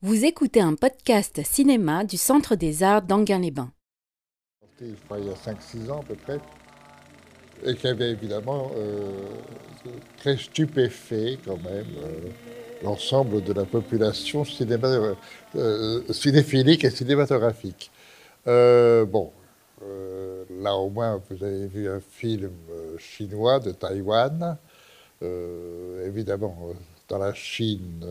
Vous écoutez un podcast cinéma du Centre des Arts d'Anguin-les-Bains. Il y a 5-6 ans à peu près, et qui avait évidemment euh, très stupéfait quand même euh, l'ensemble de la population euh, cinéphilique et cinématographique. bon, là au moins vous avez vu un film chinois de Taïwan. évidemment, dans la Chine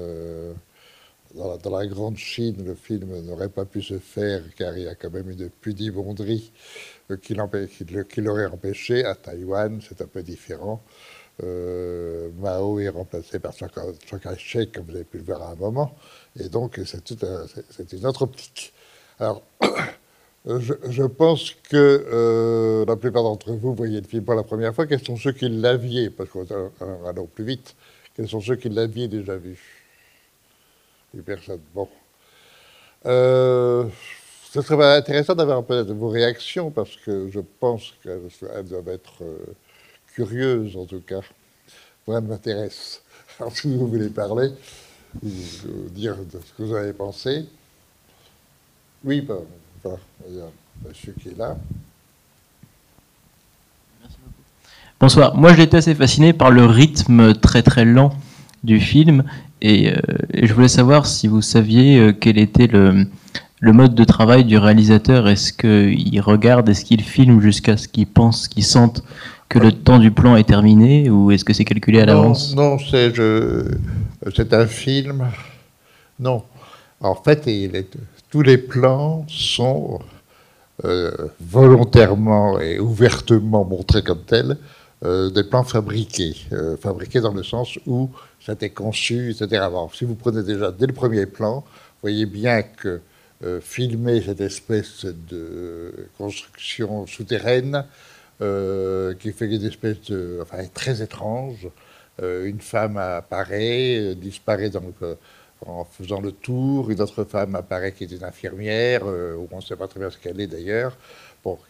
dans la, grande Chine, le film n'aurait pas pu se faire car il y a quand même une pudibonderie euh, qui, l'aurait empêché. À Taïwan, c'est un peu différent. Euh, Mao est remplacé par Chiang Kai-shek, comme vous avez pu le voir à un moment. Et donc, c'est une autre optique. Alors, je, pense que euh, la plupart d'entre vous voyez le film pour la première fois. Quels sont ceux qui l'aviez? Parce qu'on plus vite. Quels sont ceux qui l'aviez déjà vu? Personne. Bon. Euh, ce serait intéressant d'avoir peut-être vos réactions parce que je pense qu'elles doivent être euh, curieuses en tout cas. Moi, elles m'intéressent. Alors, si vous voulez parler, vous, dire ce que vous avez pensé. Oui, bah, il y a monsieur qui est là. Bonsoir. Moi, été assez fasciné par le rythme très très lent du film et, euh, je voulais savoir si vous saviez euh, quel était le, le, mode de travail du réalisateur. Est-ce qu'il regarde, est-ce qu'il filme jusqu'à ce qu'il pense, qu'il sente que le temps du plan est terminé ou est-ce que c'est calculé à l'avance? Non, c'est, c'est un film. Non. En fait, tous les plans sont euh, volontairement et ouvertement montrés comme tels, des plans fabriqués. fabriqués dans le sens où c'était conçu, etc. si vous prenez déjà dès le premier plan, vous voyez bien que euh, filmer cette espèce de construction souterraine euh, qui fait une espèce de. enfin, très étrange. Euh, une femme apparaît, disparaît en faisant le tour, une autre femme apparaît qui est une infirmière, ou on ne sait pas très bien ce qu'elle est d'ailleurs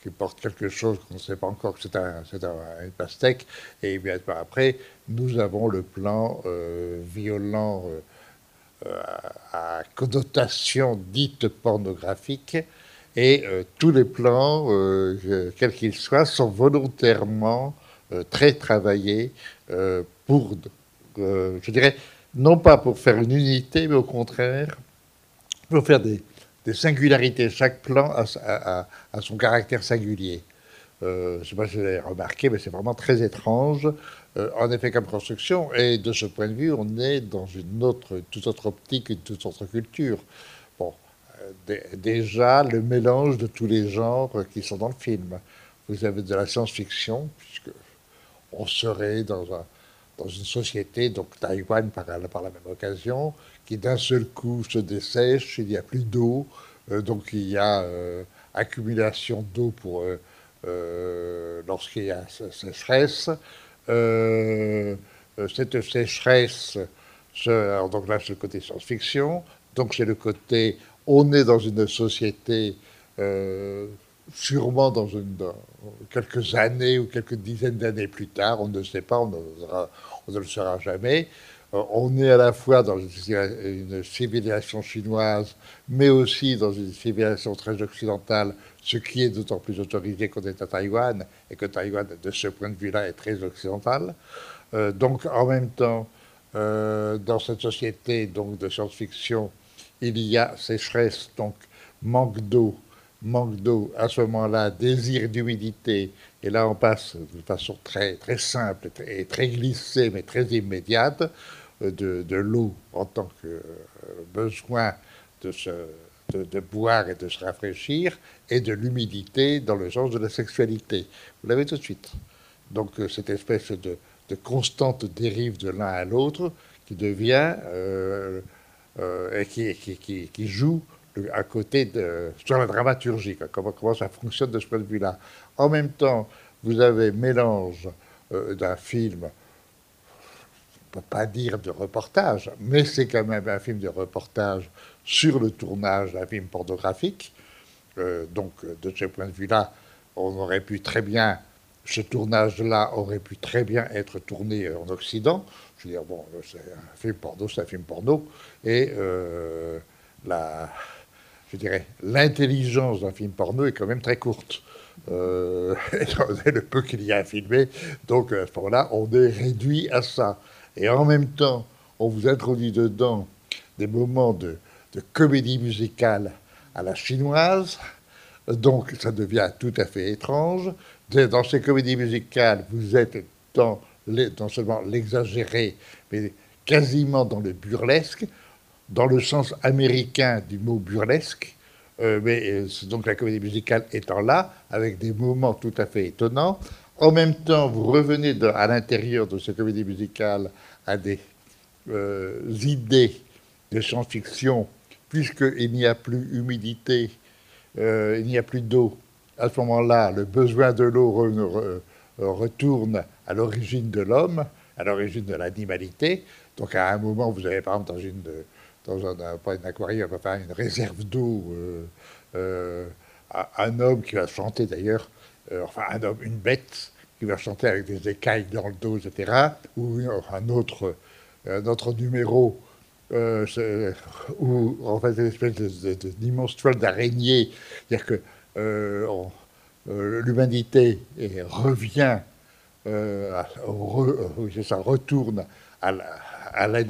qui porte quelque chose qu'on ne sait pas encore que c'est un, une pastèque. Et bien après, nous avons le plan euh, violent euh, à connotation dite pornographique. Et euh, tous les plans, quels qu'ils soient, sont volontairement très travaillés pour, je dirais, non pas pour faire une unité, mais au contraire, pour faire des, singularités. Chaque plan a, son caractère singulier. Euh, je ne sais pas si vous l'avez remarqué, mais c'est vraiment très étrange, euh, en effet, comme construction. Et de ce point de vue, on est dans une autre, toute autre optique, une toute autre culture. Bon, euh, déjà, le mélange de tous les genres qui sont dans le film. Vous avez de la science-fiction, puisque on serait dans, un, dans une société, donc Taïwan par, la même occasion, qui d'un seul coup se dessèche, il n'y a plus d'eau, euh, donc il y a euh, accumulation d'eau pour euh, lorsqu'il y a sécheresse. cette sécheresse, donc là c'est le côté science-fiction, donc c'est le côté on est dans une société sûrement dans, quelques années ou quelques dizaines d'années plus tard, on ne sait pas, on ne le saura jamais, euh, on est à la fois dans une civilisation chinoise, mais aussi dans une civilisation très occidentale, ce qui est d'autant plus autorisé qu'on est à Taïwan, et que Taïwan, de ce point de vue-là, est très occidental. Euh, donc, en même temps, euh, dans cette société donc, de science-fiction, il y a sécheresse, donc manque d'eau, manque d'eau, à ce moment-là, désir d'humidité, et là on passe de façon très, très simple et très glissée, mais très immédiate, euh, de, l'eau en tant que euh, besoin de, de, boire et de se rafraîchir, et de l'humidité dans le sens de la sexualité. Vous l'avez tout de suite. Donc euh, cette espèce de, constante dérive de l'un à l'autre qui devient et qui, joue à côté de, sur la dramaturgie, comment, ça fonctionne de ce point de vue-là. En même temps, vous avez mélange d'un film ne peut pas dire de reportage, mais c'est quand même un film de reportage sur le tournage d'un film pornographique. Euh, donc, de ce point de vue-là, on aurait pu très bien, ce tournage-là aurait pu très bien être tourné en Occident. Je veux dire, bon, c'est un film porno, c'est un film porno. Et, euh, la, je dirais, l'intelligence d'un film porno est quand même très courte. Euh, le peu qu'il y a à filmer. Donc à ce moment-là, on est réduit à ça. Et en même temps, on vous introduit dedans des moments de, comédie musicale à la chinoise. Donc ça devient tout à fait étrange. Dans ces comédies musicales, vous êtes dans non seulement l'exagéré, mais quasiment dans le burlesque, dans le sens américain du mot burlesque. Euh, mais euh, donc la comédie musicale étant là, avec des moments tout à fait étonnants. En même temps, vous revenez à l'intérieur de cette comédie musicale à des euh, idées de science-fiction, puisqu'il n'y a plus humidité, il n'y a plus d'eau. À ce moment-là, le besoin de l'eau retourne à l'origine de l'homme, à l'origine de l'animalité. Donc à un moment, vous avez par exemple dans une, dans un, pas une aquarium, enfin une réserve d'eau, euh, euh, un homme qui va chanter d'ailleurs, euh, enfin un homme, une bête qui va chanter avec des écailles dans le dos, etc. Ou un autre, un numéro où en fait une espèce d'immense toile d'araignée, c'est-à-dire que l'humanité revient euh, euh ça retourne à la,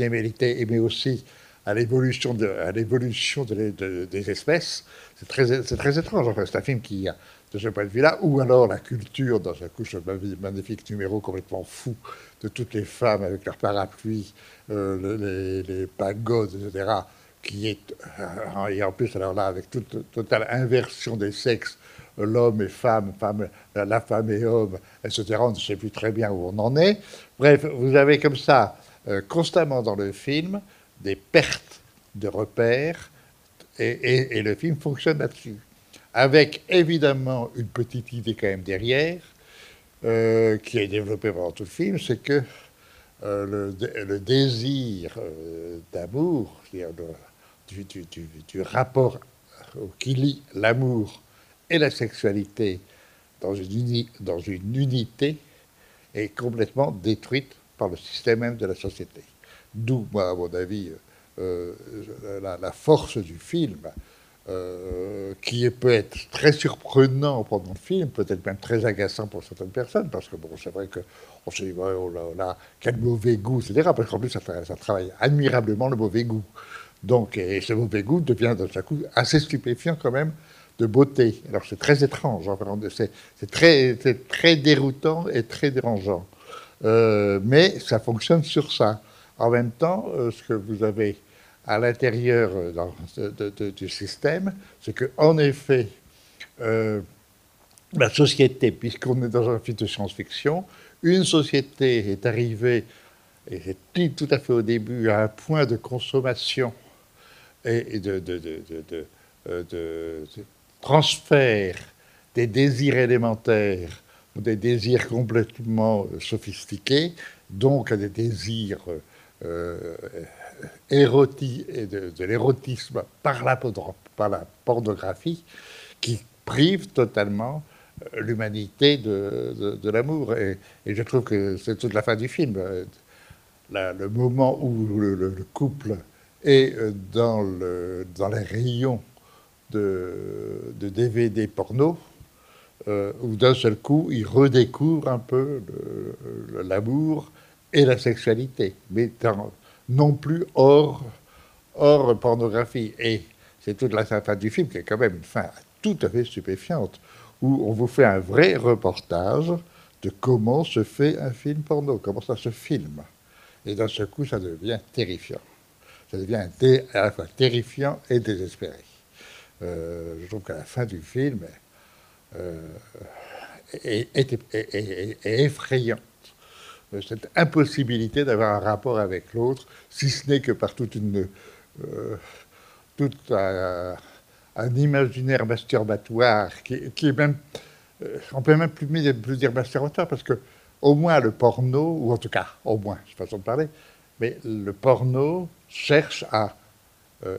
mais aussi à l'évolution de, l'évolution des espèces. C'est très, c'est très étrange. c'est un film qui, de ce point de vue-là, ou alors la culture dans un couche magnifique numéro complètement fou de toutes les femmes avec leurs parapluies, euh, les, pagodes, etc., qui est, euh, et en plus, alors là, avec toute totale inversion des sexes, l'homme et femme, femme, la femme et homme, etc. On ne sait plus très bien où on en est. Bref, vous avez comme ça, euh, constamment dans le film, des pertes de repères, et, le film fonctionne là-dessus. Avec évidemment une petite idée quand même derrière, euh, qui est développée pendant tout le film, c'est que euh, le, désir d'amour, du, du, du, rapport qui lie l'amour et la sexualité dans une, dans une unité est complètement détruite par le système même de la société. D'où, à mon avis, euh, la, force du film, euh, qui peut être très surprenant pendant le film, peut-être même très agaçant pour certaines personnes, parce que bon, c'est vrai qu'on se dit, oh là, quel mauvais goût, etc. Parce qu'en plus, ça, ça, travaille admirablement le mauvais goût. Donc, et ce mauvais goût devient d'un coup assez stupéfiant quand même de beauté. Alors c'est très étrange, c'est très, déroutant et très dérangeant. Euh, mais ça fonctionne sur ça. En même temps, euh, ce que vous avez à l'intérieur euh, du système, c'est qu'en effet, la société, puisqu'on est dans un film de science-fiction, une société est arrivée, et c'est tout à fait au début, à un point de consommation et de, transfert des désirs élémentaires des désirs complètement euh, sophistiqués, donc des désirs euh, de, l'érotisme par la, pornographie, qui privent totalement euh, l'humanité de, l'amour. Et, je trouve que c'est toute la fin du film. le moment où le, couple est dans, le, dans les rayons de, DVD porno, euh, où d'un seul coup, il redécouvre un peu l'amour et la sexualité, mais non plus hors, hors pornographie. Et c'est toute la fin du film qui est quand même une fin tout à fait stupéfiante, où on vous fait un vrai reportage de comment se fait un film porno, comment ça se filme. Et d'un seul coup, ça devient terrifiant. Ça devient à la fois terrifiant et désespéré. Euh, je trouve qu'à la fin du film euh, est, effrayante. Euh, cette impossibilité d'avoir un rapport avec l'autre, si ce n'est que par toute une, tout un, imaginaire masturbatoire qui, est même, on peut même plus, dire masturbatoire parce que au moins le porno, ou en tout cas, au moins, c'est façon de parler, mais le porno cherche à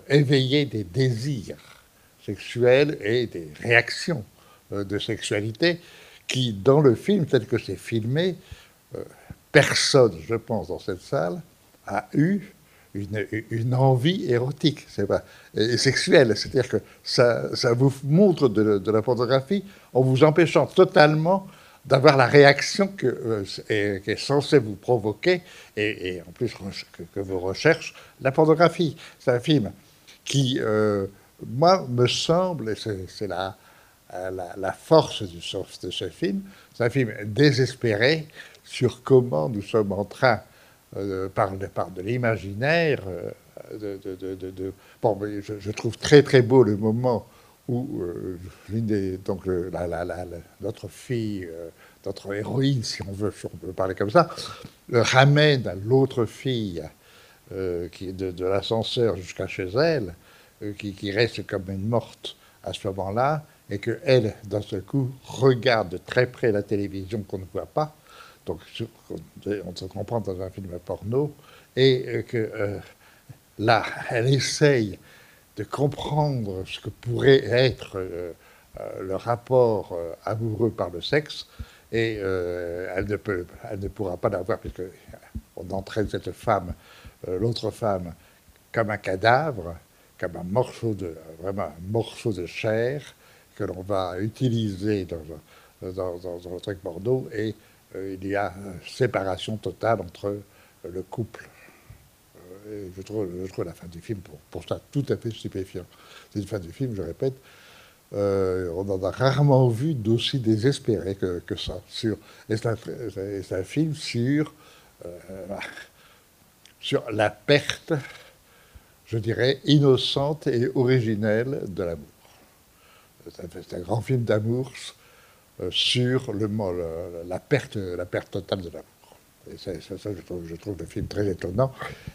éveiller des désirs sexuelles et des réactions euh, de sexualité qui, dans le film, tel que c'est filmé, euh, personne, je pense, dans cette salle, a eu une, envie érotique et, sexuelle. C'est-à-dire que ça, vous montre de, la pornographie en vous empêchant totalement d'avoir la réaction euh, est, est, censée vous provoquer, et, en plus que, que, vous recherche la pornographie. C'est un film qui, euh, moi, me semble, et c'est la, la, force de ce film, c'est un film désespéré sur comment nous sommes en train euh, par, de l'imaginaire. Euh, de, bon, je, trouve très très beau le moment où euh, des, donc la, notre fille, notre héroïne, si on veut, on peut parler comme ça, ramène l'autre fille qui de, de l'ascenseur jusqu'à chez elle, qui, qui, reste comme une morte à ce moment-là, et que elle, d'un seul coup, regarde de très près la télévision qu'on ne voit pas, donc on se comprend dans un film porno, et euh, que euh, là, elle essaye de comprendre ce que pourrait être euh, le rapport amoureux par le sexe, et elle, ne peut, elle ne pourra pas l'avoir, puisqu'on entraîne cette femme, l'autre femme, comme un cadavre, comme un morceau de, vraiment morceau de chair que l'on va utiliser dans, dans, dans, un truc porno, et il y a séparation totale entre euh, le couple. Euh, je, trouve, la fin du film pour, ça tout à fait stupéfiant. C'est une fin du film, je répète, on en a rarement vu d'aussi désespéré que, ça. Sur, et c'est un, film sur, sur la perte, je dirais, innocente et originelle de l'amour. C'est un, grand film d'amour euh, sur le, la, perte, la totale de l'amour. Et ça, je, trouve, le film très étonnant.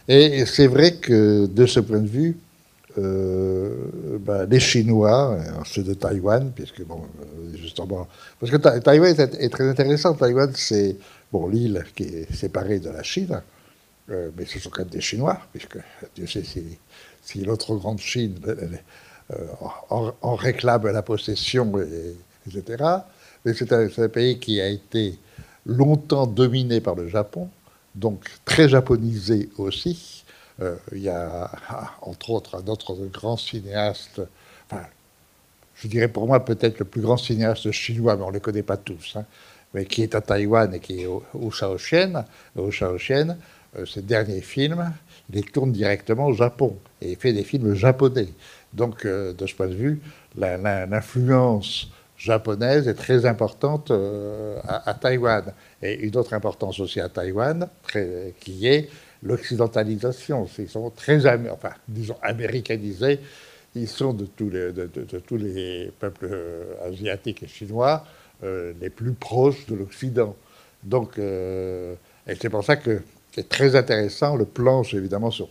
Et c'est vrai que de ce point de vue, euh, ben, les Chinois, ceux de Taïwan, puisque euh, justement, parce que Taïwan est, très intéressant. Taïwan, c'est l'île qui est séparée de la Chine, mais ce sont quand même des Chinois, puisque Dieu sait si, si l'autre grande Chine en, réclame la possession, etc. C'est un, pays qui a été longtemps dominé par le Japon, donc très japonisé aussi. Euh, il y a, entre autres, un autre grand cinéaste, je dirais pour moi peut-être le plus grand cinéaste chinois, mais on ne les connaît pas tous, hein, mais qui est à Taïwan et qui est au, au Shaoxian. Au Shaoxian euh, ses derniers films, il les tourne directement au Japon et il fait des films japonais. Donc, euh, de ce point de vue, l'influence japonaise est très importante euh, à, Taïwan. Et une autre importance aussi à Taïwan, qui est l'occidentalisation. Ils sont très, enfin, américanisés. Ils sont de tous les, peuples euh, asiatiques et chinois euh, les plus proches de l'Occident. Donc, et c'est pour ça que c'est très intéressant le planche, évidemment, sur,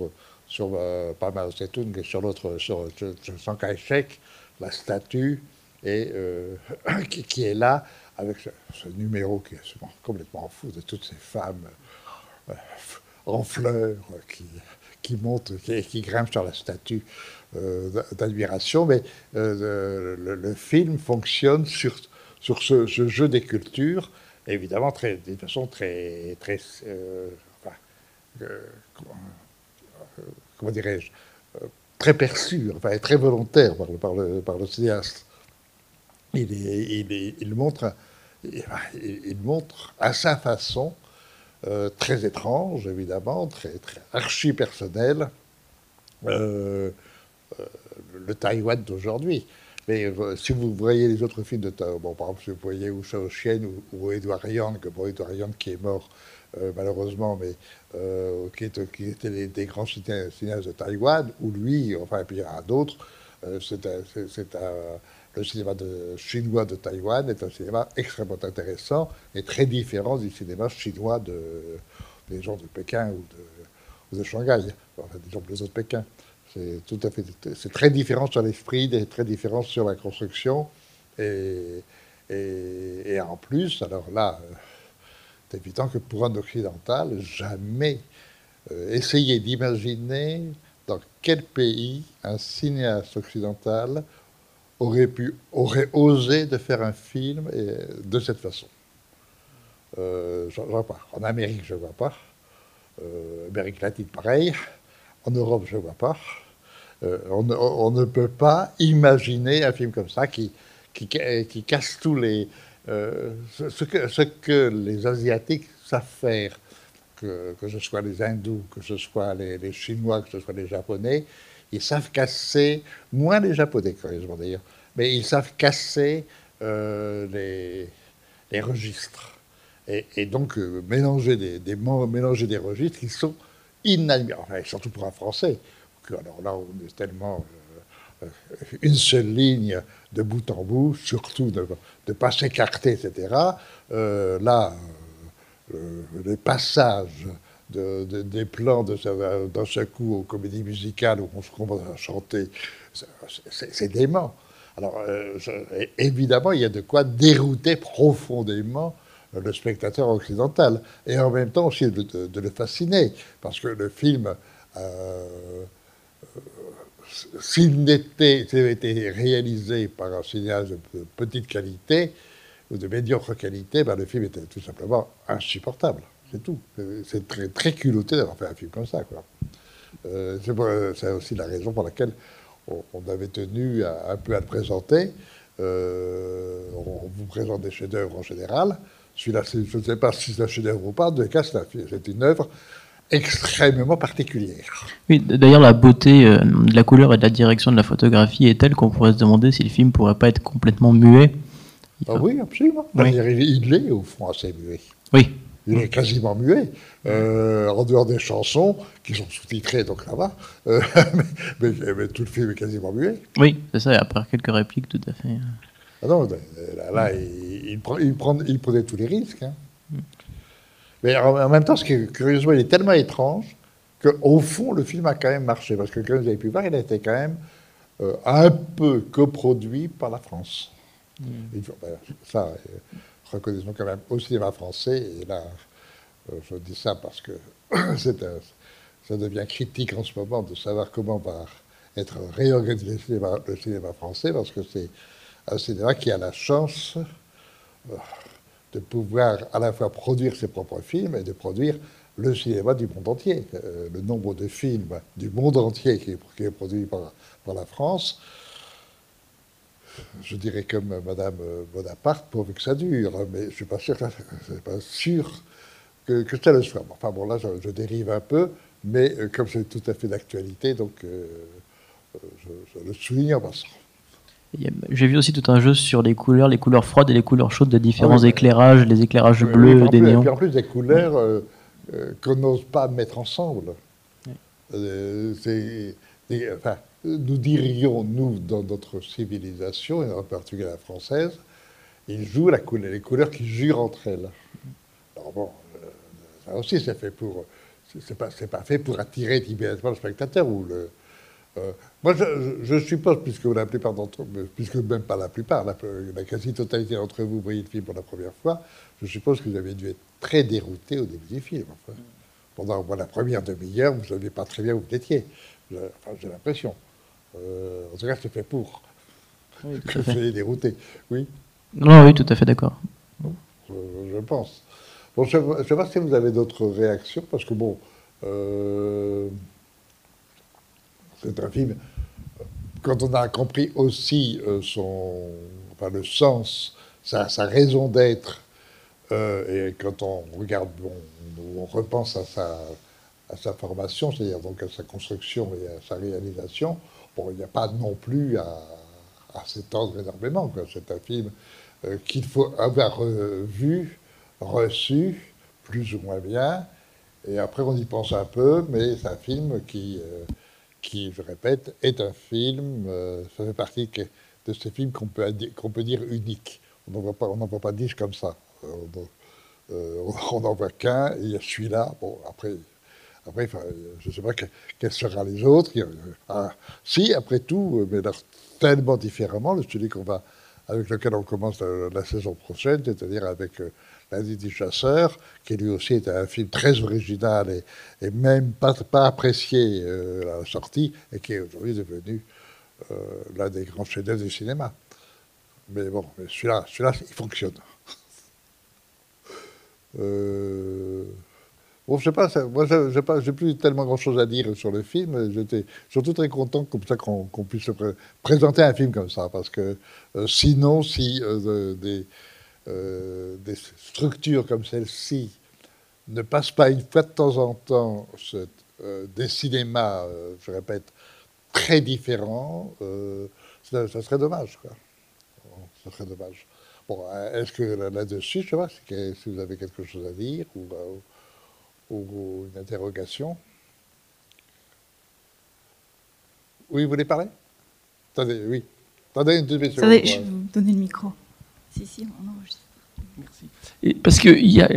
sur pas Mao Tse-tung et sur l'autre, sur, sur, sur la statue et euh, qui, est là avec ce, numéro qui est complètement fou de toutes ces femmes euh, en fleurs qui, montent, qui, grimpent sur la statue euh, d'admiration. Mais le, film fonctionne sur, sur ce, jeu des cultures, évidemment très, de façon très, très comment, dirais-je, très perçue, enfin, très volontaire par le cinéaste il, montre, il, montre à sa façon, euh, très étrange évidemment, très, très archi personnel, euh, euh, le Taïwan d'aujourd'hui. Mais si vous voyez les autres films de Taïwan, par exemple, si vous voyez Wu Shaoxian ou, ou Edouard Yang, bon, Edouard Yang qui est mort malheureusement, mais qui, qui, était des grands cinéastes de Taïwan, ou lui, enfin, et puis il y en a d'autres, c'est un le cinéma de, chinois de Taïwan est un cinéma extrêmement intéressant et très différent du cinéma chinois de, des gens de Pékin ou de, Shanghai, enfin, des gens de Pékin. C'est très différent sur l'esprit, très différent sur la construction. Et, en plus, alors là, c'est évident que pour un occidental, jamais euh, essayer d'imaginer dans quel pays un cinéaste occidental aurait, pu, aurait osé de faire un film de cette façon. Euh, je vois pas. En Amérique, je ne vois pas. Euh, Amérique latine, pareil. En Europe, je ne vois pas. On, ne peut pas imaginer un film comme ça qui, qui, casse tous les. ce, que, ce, que, les Asiatiques savent faire, que, que, ce soit les Hindous, que ce soit les, Chinois, que ce soit les Japonais, ils savent casser, moins les Japonais, curieusement d'ailleurs, mais ils savent casser les, les registres. Et, donc euh, mélanger, des, des, mélanger des registres qui sont inadmissibles, surtout pour un Français. Alors là, on est tellement euh, euh, une seule ligne de bout en bout, surtout de ne pas s'écarter, etc. là, les passages de, des plans d'un seul coup aux comédies musicales où on se commence à chanter, c'est dément. Alors, évidemment, il y a de quoi dérouter profondément le spectateur occidental, et en même temps aussi de, le fasciner, parce que le film, euh, s'il avait été réalisé par un cinéaste de petite qualité ou de médiocre qualité, ben le film était tout simplement insupportable. C'est tout. C'est très, très culotté d'avoir fait un film comme ça. Quoi. Euh, c'est aussi la raison pour laquelle on, avait tenu un peu à le présenter. Euh, on vous présente des chefs-d'œuvre en général. Celui-là, je ne sais pas si c'est un chef-d'œuvre ou pas, de cas, c'est une œuvre extrêmement particulière. Oui, d'ailleurs, la beauté euh, de la couleur et de la direction de la photographie est telle qu'on pourrait se demander si le film pourrait pas être complètement muet. Ah oui, absolument. Il est, au fond, assez muet. Oui. Il est quasiment muet, euh, en dehors des chansons, qui sont sous-titrées, donc. Euh, mais, mais, tout le film est quasiment muet. Oui, c'est ça, à part quelques répliques, tout à fait. Ah non, là, il, il, prenait tous les risques. Hein. Mais en, même temps, ce qui curieusement, il est tellement étrange qu'au fond, le film a quand même marché. Parce que, comme vous avez pu voir, il a été quand même euh, un peu coproduit par la France. Mm. Ça, euh, reconnaissons quand même au cinéma français. Et là, euh, je dis ça parce que ça devient critique en ce moment de savoir comment va être réorganisé le cinéma français, parce que c'est un cinéma qui a la chance euh, de pouvoir à la fois produire ses propres films et de produire le cinéma du monde entier. Euh, le nombre de films du monde entier qui est, produit par, la France, je dirais comme Madame Bonaparte, pourvu que ça dure, mais je ne suis pas sûr, pas sûr que, que, ça le soit. Enfin bon, là, je, dérive un peu, mais euh, comme c'est tout à fait d'actualité, donc je, je, le souligne en passant. J'ai vu aussi tout un jeu sur les couleurs, les couleurs froides et les couleurs chaudes de différents ah éclairages, les éclairages bleus, des néons. Et puis en plus des couleurs euh, euh, qu'on n'ose pas mettre ensemble. Euh, enfin, nous dirions, nous, dans notre civilisation, et en particulier la française, ils jouent la couleur, les couleurs qui jurent entre elles. Alors bon, ça aussi c'est fait pour, c'est pas, pas fait pour attirer immédiatement le spectateur ou le, euh, moi, je, suppose, puisque la plupart d'entre puisque même pas la plupart, la, quasi-totalité d'entre vous voyez le film pour la première fois, je suppose que vous avez dû être très dérouté au début du film. Pendant la première demi-heure, vous ne saviez pas très bien où vous étiez. Enfin, j'ai l'impression. Euh, en tout cas, c'est fait pour. Oui, que soyez dérouté. Oui Non, oui, tout à fait d'accord. je, pense. Bon, je ne sais pas si vous avez d'autres réactions, parce que bon. Euh, c'est un film, quand on a compris aussi euh, son, enfin, le sens, sa, raison d'être, euh, et quand on regarde, on, repense à sa, à sa formation, c'est-à-dire donc à sa construction et à sa réalisation, il n'y a pas non plus à, s'étendre énormément. C'est un film euh, qu'il faut avoir vu, reçu, plus ou moins bien, et après on y pense un peu, mais c'est un film qui qui, je répète, est un film, euh, ça fait partie de ces films qu'on peut, qu'on peut dire uniques. On n'en voit voit pas dix comme ça. Euh, on n'en voit qu'un, et celui-là. Bon, après, après je ne sais pas quels seront les autres. Ah, si, après tout, mais tellement différemment, le celui qu'on va, avec lequel on commence la, saison prochaine, c'est-à-dire avec euh, L'Asie du chasseur, qui lui aussi était un film très original et, même pas, apprécié euh, à la sortie, et qui est aujourd'hui devenu euh, l'un des grands chefs-d'œuvre du cinéma. Mais bon, celui-là, celui-là, il fonctionne. Euh, Bon, je sais pas, moi, pas, j'ai plus tellement grand-chose à dire sur le film. J'étais surtout très content comme ça qu'on puisse présenter un film comme ça, parce que euh, sinon, si euh, des, euh, des, structures comme celle-ci ne passent pas une fois de temps en temps des cinémas, je répète, très différents, ça, serait dommage, quoi. ça serait dommage. Bon, est-ce que là-dessus, je sais pas si vous avez quelque chose à dire ou ou une interrogation Oui, vous voulez parler? Attendez, oui. Attendez une demi seconde. Attendez, je vais vous donner le micro. Si, si, on enregistre. Merci. Et parce qu'il n'y a,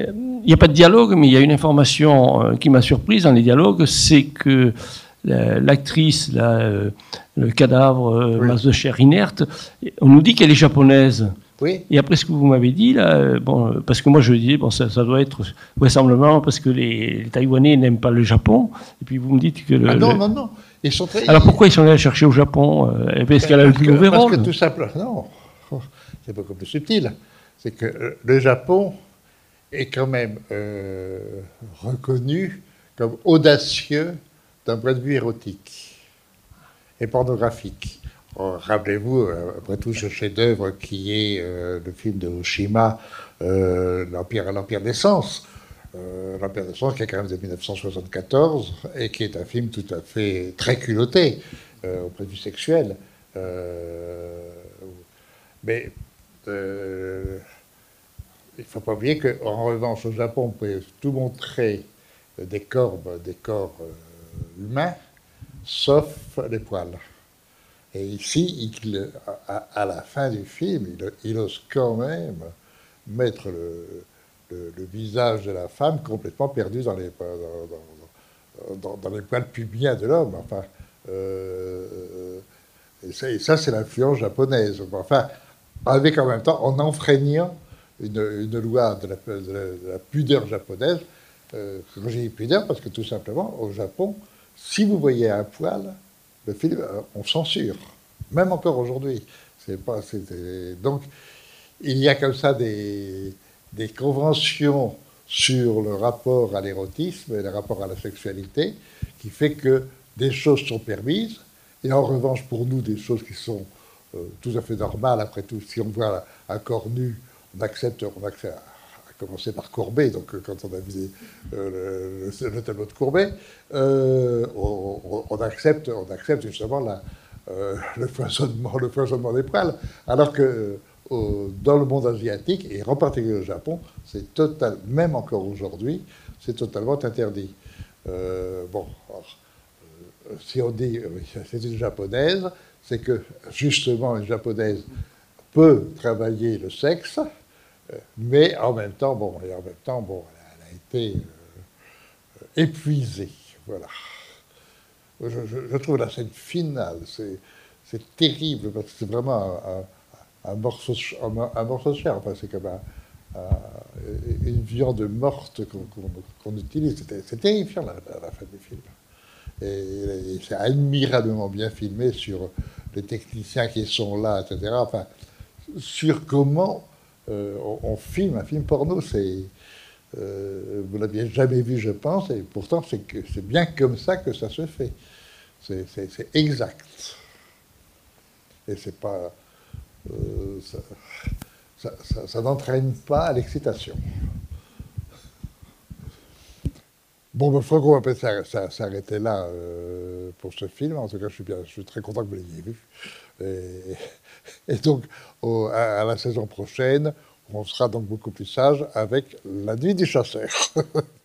y a pas de dialogue, mais il y a une information euh, qui m'a surprise dans les dialogues, c'est que l'actrice, euh, le cadavre, euh, masse de chair inerte, on nous dit qu'elle est japonaise. Et après ce que vous m'avez dit, là, euh, bon, parce que moi je dis, bon, ça, doit être vraisemblablement parce que les, Taïwanais n'aiment pas le Japon, et puis vous me dites que... Le, ah non, non, non. Ils sont très... Alors pourquoi ils sont allés chercher au Japon euh, Est-ce qu'elle a le plus mauvais Parce que tout simplement, non, c'est beaucoup plus subtil. C'est que euh, le Japon est quand même reconnu comme audacieux d'un point de vue érotique et pornographique. Oh, rappelez-vous, euh, après tout, ce chef-d'œuvre qui est euh, le film de Oshima, euh, L'Empire l'Empire des Sens. L'Empire des Sens, qui est quand même de 1974, et qui est un film tout à fait très culotté au point de vue sexuel. mais il ne faut pas oublier qu'en revanche, au Japon, on peut tout montrer des corps, des corps humains, sauf les poils. Et ici, à, la fin du film, il, ose quand même mettre le, visage de la femme complètement perdu dans les, dans, les poils pubiens de l'homme. Enfin, euh, et ça, c'est l'influence japonaise. Enfin, avec en même temps, en enfreignant une, loi de la, pudeur japonaise. Euh, j'ai dit pudeur, parce que tout simplement, au Japon, si vous voyez un poil, le film, euh, on censure, même encore aujourd'hui. Donc, il y a comme ça des, des conventions sur le rapport à l'érotisme et le rapport à la sexualité qui fait que des choses sont permises et en revanche pour nous des choses qui sont euh, tout à fait normales. Après tout, si on voit un corps nu, on accepte, on accepte commencer par Courbet, donc euh, quand on a vu euh, le, tableau de Courbet, euh, on, accepte, on accepte justement la, le, foisonnement, des poils, alors que dans le monde asiatique, et en particulier au Japon, c'est total, même encore aujourd'hui, c'est totalement interdit. bon, si on dit c'est une japonaise, c'est que justement une japonaise peut travailler le sexe, mais en même temps, bon, et en même temps, bon, elle a été euh, épuisée. Voilà. Je, trouve la scène finale, c'est terrible, parce que c'est vraiment un, morceau, un, morceau de chair. Enfin, c'est comme une viande morte qu'on utilise. C'est terrifiant la, la, fin du film. Et, c'est admirablement bien filmé sur les techniciens qui sont là, etc. Enfin, sur comment euh, on, filme un film porno, c'est euh, vous l'aviez jamais vu, je pense, et pourtant c'est bien comme ça que ça se fait. C'est exact. Et c'est pas. Euh, ça, n'entraîne pas l'excitation. Bon, ben, faut qu'on va s'arrêter là pour ce film. En tout cas, je suis, bien, je suis très content que vous l'ayez vu. Et, donc, à, la saison prochaine, on sera donc beaucoup plus sage avec la nuit du chasseur.